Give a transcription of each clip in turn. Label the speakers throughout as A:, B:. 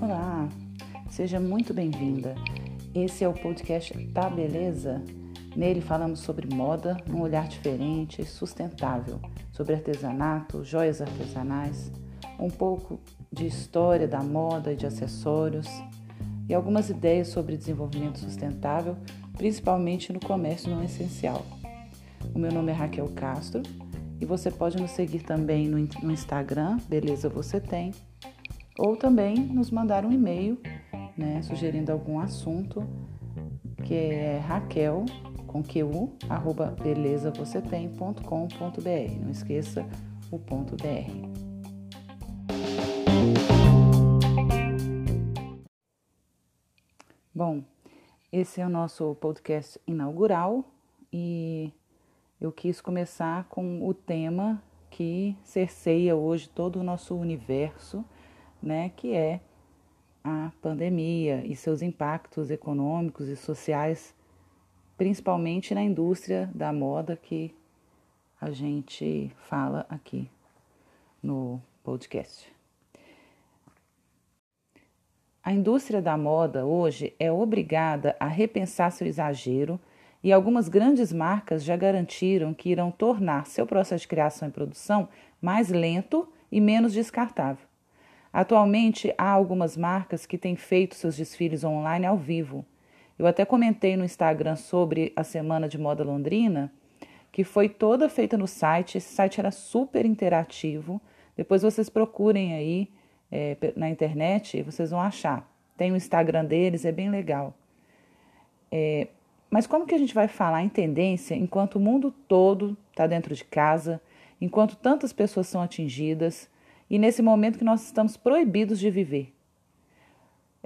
A: Olá, seja muito bem-vinda. Esse é o podcast Tá Beleza? Nele falamos sobre moda num olhar diferente e sustentável, sobre artesanato, joias artesanais, um pouco de história da moda e de acessórios e algumas ideias sobre desenvolvimento sustentável, principalmente no comércio não essencial. O meu nome é Raquel Castro e você pode nos seguir também no, Instagram, Beleza Você Tem, ou também nos mandar um e-mail né, sugerindo algum assunto, que é Raquel com QU, arroba belezavocêtem.com.br. Não esqueça o ponto .br. Bom, esse é o nosso podcast inaugural e eu quis começar com o tema que cerceia hoje todo o nosso universo, né, que é a pandemia e seus impactos econômicos e sociais, principalmente na indústria da moda que a gente fala aqui no podcast. A indústria da moda hoje é obrigada a repensar seu exagero e algumas grandes marcas já garantiram que irão tornar seu processo de criação e produção mais lento e menos descartável. Atualmente, há algumas marcas que têm feito seus desfiles online ao vivo. Eu até comentei no Instagram sobre a Semana de Moda Londrina, que foi toda feita no site. Esse site era super interativo. Depois vocês procurem aí é, na internet e vocês vão achar. Tem o Instagram deles, é bem legal. É, mas como que a gente vai falar em tendência enquanto o mundo todo está dentro de casa, enquanto tantas pessoas são atingidas e nesse momento que nós estamos proibidos de viver?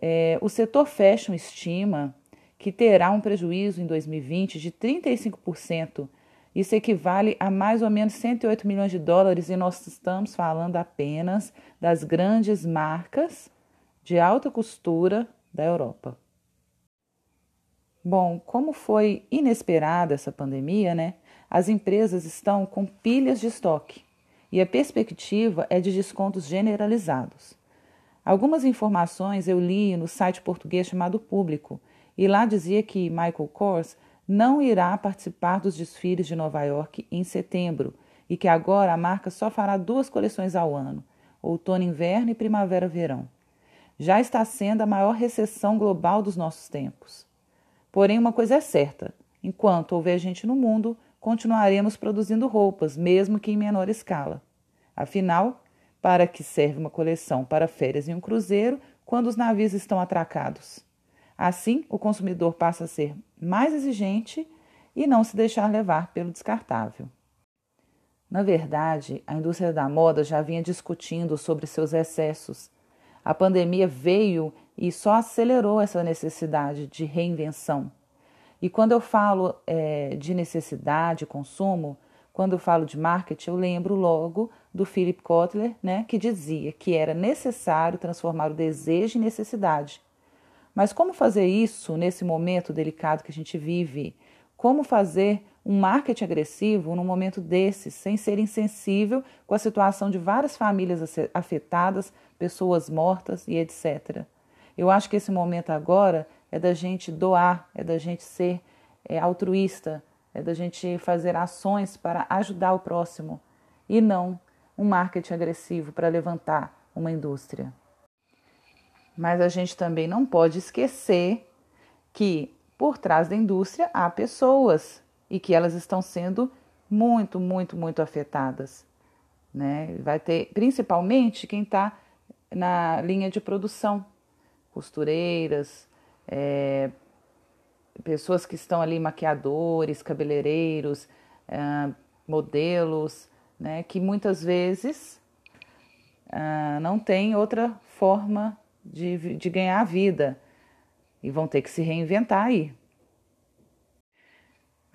A: É, o setor fashion estima que terá um prejuízo em 2020 de 35%. Isso equivale a mais ou menos 108 milhões de dólares e nós estamos falando apenas das grandes marcas de alta costura da Europa. Bom, como foi inesperada essa pandemia, né? As empresas estão com pilhas de estoque e a perspectiva é de descontos generalizados. Algumas informações eu li no site português chamado Público, e lá dizia que Michael Kors não irá participar dos desfiles de Nova York em setembro e que agora a marca só fará duas coleções ao ano, outono-inverno e primavera-verão. Já está sendo a maior recessão global dos nossos tempos. Porém, uma coisa é certa: enquanto houver gente no mundo, continuaremos produzindo roupas, mesmo que em menor escala. Afinal, para que serve uma coleção para férias em um cruzeiro quando os navios estão atracados? Assim, o consumidor passa a ser mais exigente e não se deixar levar pelo descartável. Na verdade, a indústria da moda já vinha discutindo sobre seus excessos. A pandemia veio e só acelerou essa necessidade de reinvenção. E quando eu falo é, de necessidade, consumo, quando eu falo de marketing, eu lembro logo do Philip Kotler, né, que dizia que era necessário transformar o desejo em necessidade. Mas como fazer isso nesse momento delicado que a gente vive? Como fazer um marketing agressivo num momento desses, sem ser insensível com a situação de várias famílias afetadas, pessoas mortas e etc. Eu acho que esse momento agora é da gente doar, é da gente ser é, altruísta, é da gente fazer ações para ajudar o próximo e não um marketing agressivo para levantar uma indústria. Mas a gente também não pode esquecer que por trás da indústria há pessoas e que elas estão sendo muito, muito, muito afetadas. Né? Vai ter principalmente quem está na linha de produção, costureiras, é, pessoas que estão ali, maquiadores, cabeleireiros, é, modelos, né, que muitas vezes é, não tem outra forma de, de ganhar a vida e vão ter que se reinventar aí.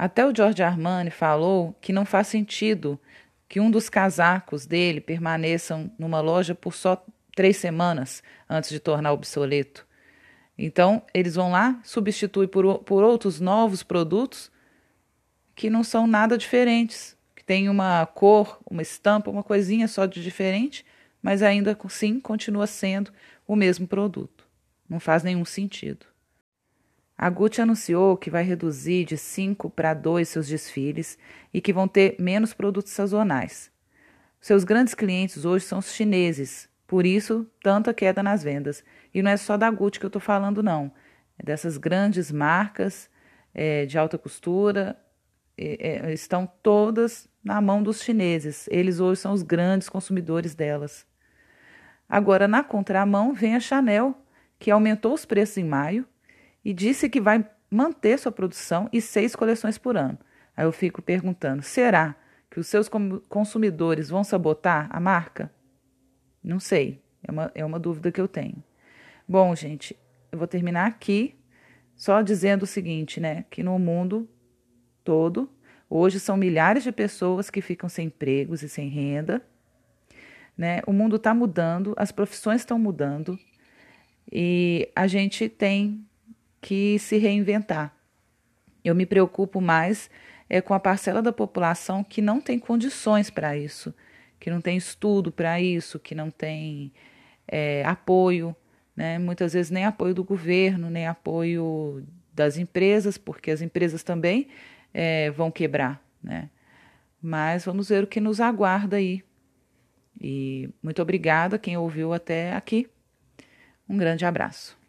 A: Até o George Armani falou que não faz sentido que um dos casacos dele permaneçam numa loja por só três semanas antes de tornar obsoleto. Então, eles vão lá, substituem por, por outros novos produtos que não são nada diferentes, que tem uma cor, uma estampa, uma coisinha só de diferente, mas ainda assim continua sendo o mesmo produto. Não faz nenhum sentido. A Gucci anunciou que vai reduzir de 5 para 2 seus desfiles e que vão ter menos produtos sazonais. Seus grandes clientes hoje são os chineses, por isso tanta queda nas vendas. E não é só da Gucci que eu estou falando, não. É dessas grandes marcas é, de alta costura é, estão todas na mão dos chineses. Eles hoje são os grandes consumidores delas. Agora, na contramão, vem a Chanel, que aumentou os preços em maio e disse que vai manter sua produção e seis coleções por ano. Aí eu fico perguntando: será que os seus consumidores vão sabotar a marca? Não sei, é uma, é uma dúvida que eu tenho. Bom, gente, eu vou terminar aqui só dizendo o seguinte, né? Que no mundo todo, hoje são milhares de pessoas que ficam sem empregos e sem renda. Né? O mundo está mudando, as profissões estão mudando e a gente tem que se reinventar. Eu me preocupo mais é, com a parcela da população que não tem condições para isso, que não tem estudo para isso, que não tem é, apoio, né? muitas vezes nem apoio do governo, nem apoio das empresas, porque as empresas também é, vão quebrar. Né? Mas vamos ver o que nos aguarda aí. E muito obrigada quem ouviu até aqui. Um grande abraço.